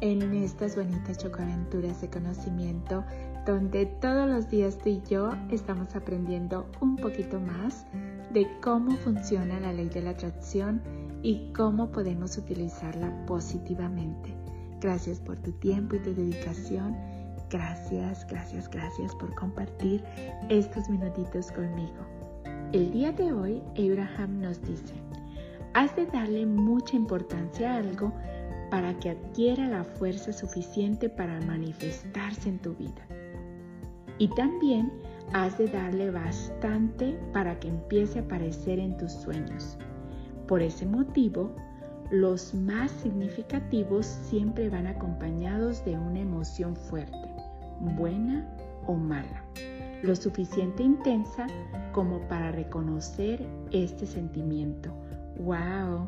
en estas bonitas chocoaventuras de conocimiento donde todos los días tú y yo estamos aprendiendo un poquito más de cómo funciona la ley de la atracción y cómo podemos utilizarla positivamente. Gracias por tu tiempo y tu dedicación. Gracias, gracias, gracias por compartir estos minutitos conmigo. El día de hoy, Abraham nos dice, has de darle mucha importancia a algo para que adquiera la fuerza suficiente para manifestarse en tu vida. Y también has de darle bastante para que empiece a aparecer en tus sueños. Por ese motivo, los más significativos siempre van acompañados de una emoción fuerte, buena o mala, lo suficiente intensa como para reconocer este sentimiento. ¡Wow!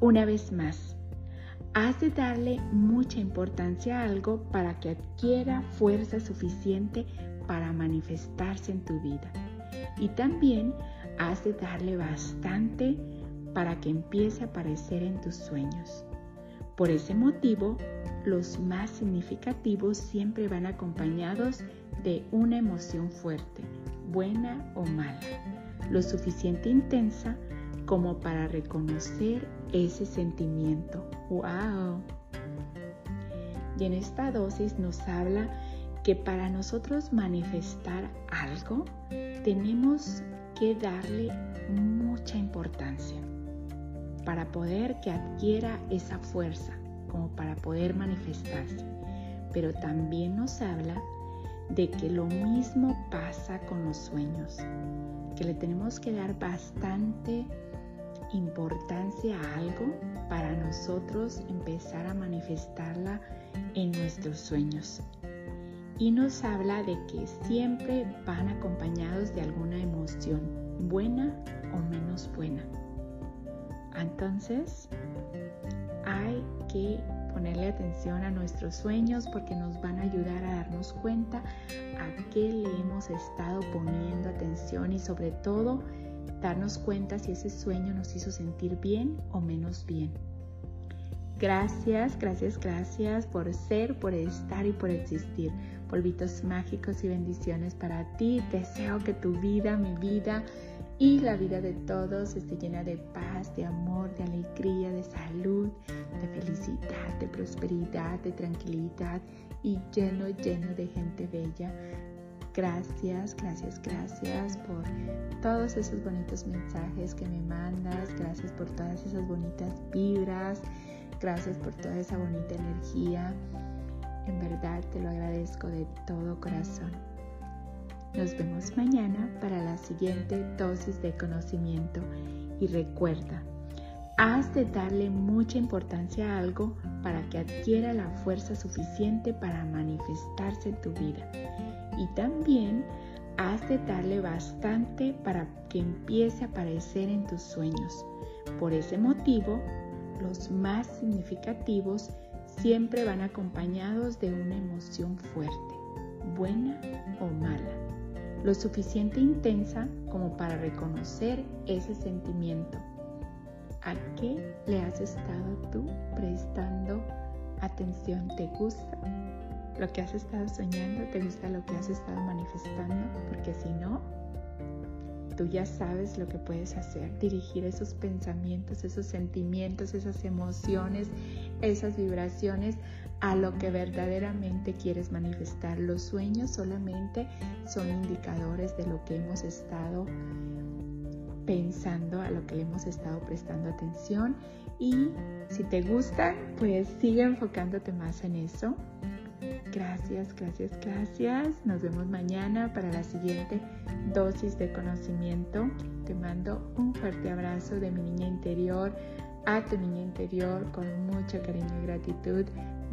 Una vez más, has de darle mucha importancia a algo para que adquiera fuerza suficiente para manifestarse en tu vida. Y también has de darle bastante para que empiece a aparecer en tus sueños. Por ese motivo, los más significativos siempre van acompañados de una emoción fuerte, buena o mala, lo suficiente intensa como para reconocer ese sentimiento. ¡Wow! Y en esta dosis nos habla que para nosotros manifestar algo tenemos que darle mucha importancia para poder que adquiera esa fuerza, como para poder manifestarse. Pero también nos habla de que lo mismo pasa con los sueños, que le tenemos que dar bastante importancia a algo para nosotros empezar a manifestarla en nuestros sueños. Y nos habla de que siempre van acompañados de alguna emoción, buena o menos buena. Entonces, hay que ponerle atención a nuestros sueños porque nos van a ayudar a darnos cuenta a qué le hemos estado poniendo atención y sobre todo darnos cuenta si ese sueño nos hizo sentir bien o menos bien. Gracias, gracias, gracias por ser, por estar y por existir. Polvitos mágicos y bendiciones para ti. Deseo que tu vida, mi vida y la vida de todos esté llena de paz, de amor, de alegría, de salud, de felicidad, de prosperidad, de tranquilidad y lleno, lleno de gente bella. Gracias, gracias, gracias por todos esos bonitos mensajes que me mandas. Gracias por todas esas bonitas vibras. Gracias por toda esa bonita energía. En verdad te lo agradezco de todo corazón. Nos vemos mañana para la siguiente dosis de conocimiento. Y recuerda, has de darle mucha importancia a algo para que adquiera la fuerza suficiente para manifestarse en tu vida y también has de darle bastante para que empiece a aparecer en tus sueños. Por ese motivo, los más significativos siempre van acompañados de una emoción fuerte, buena o mala, lo suficiente intensa como para reconocer ese sentimiento. ¿A qué le has estado tú prestando atención? ¿Te gusta? Lo que has estado soñando, te gusta lo que has estado manifestando, porque si no, tú ya sabes lo que puedes hacer, dirigir esos pensamientos, esos sentimientos, esas emociones, esas vibraciones a lo que verdaderamente quieres manifestar. Los sueños solamente son indicadores de lo que hemos estado pensando, a lo que hemos estado prestando atención. Y si te gusta, pues sigue enfocándote más en eso Gracias, gracias, gracias. Nos vemos mañana para la siguiente dosis de conocimiento. Te mando un fuerte abrazo de mi niña interior a tu niña interior con mucho cariño y gratitud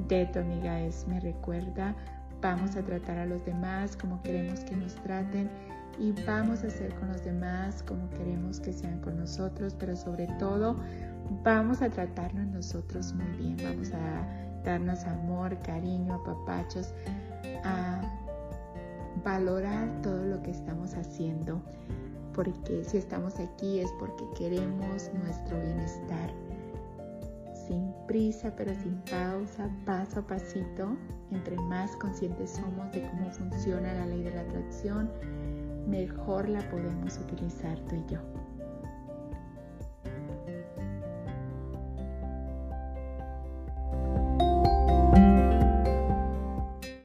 de tu amiga Esme. Recuerda, vamos a tratar a los demás como queremos que nos traten y vamos a ser con los demás como queremos que sean con nosotros, pero sobre todo vamos a tratarnos nosotros muy bien, vamos a darnos amor, cariño, apapachos, a valorar todo lo que estamos haciendo, porque si estamos aquí es porque queremos nuestro bienestar. Sin prisa, pero sin pausa, paso a pasito, entre más conscientes somos de cómo funciona la ley de la atracción, mejor la podemos utilizar tú y yo.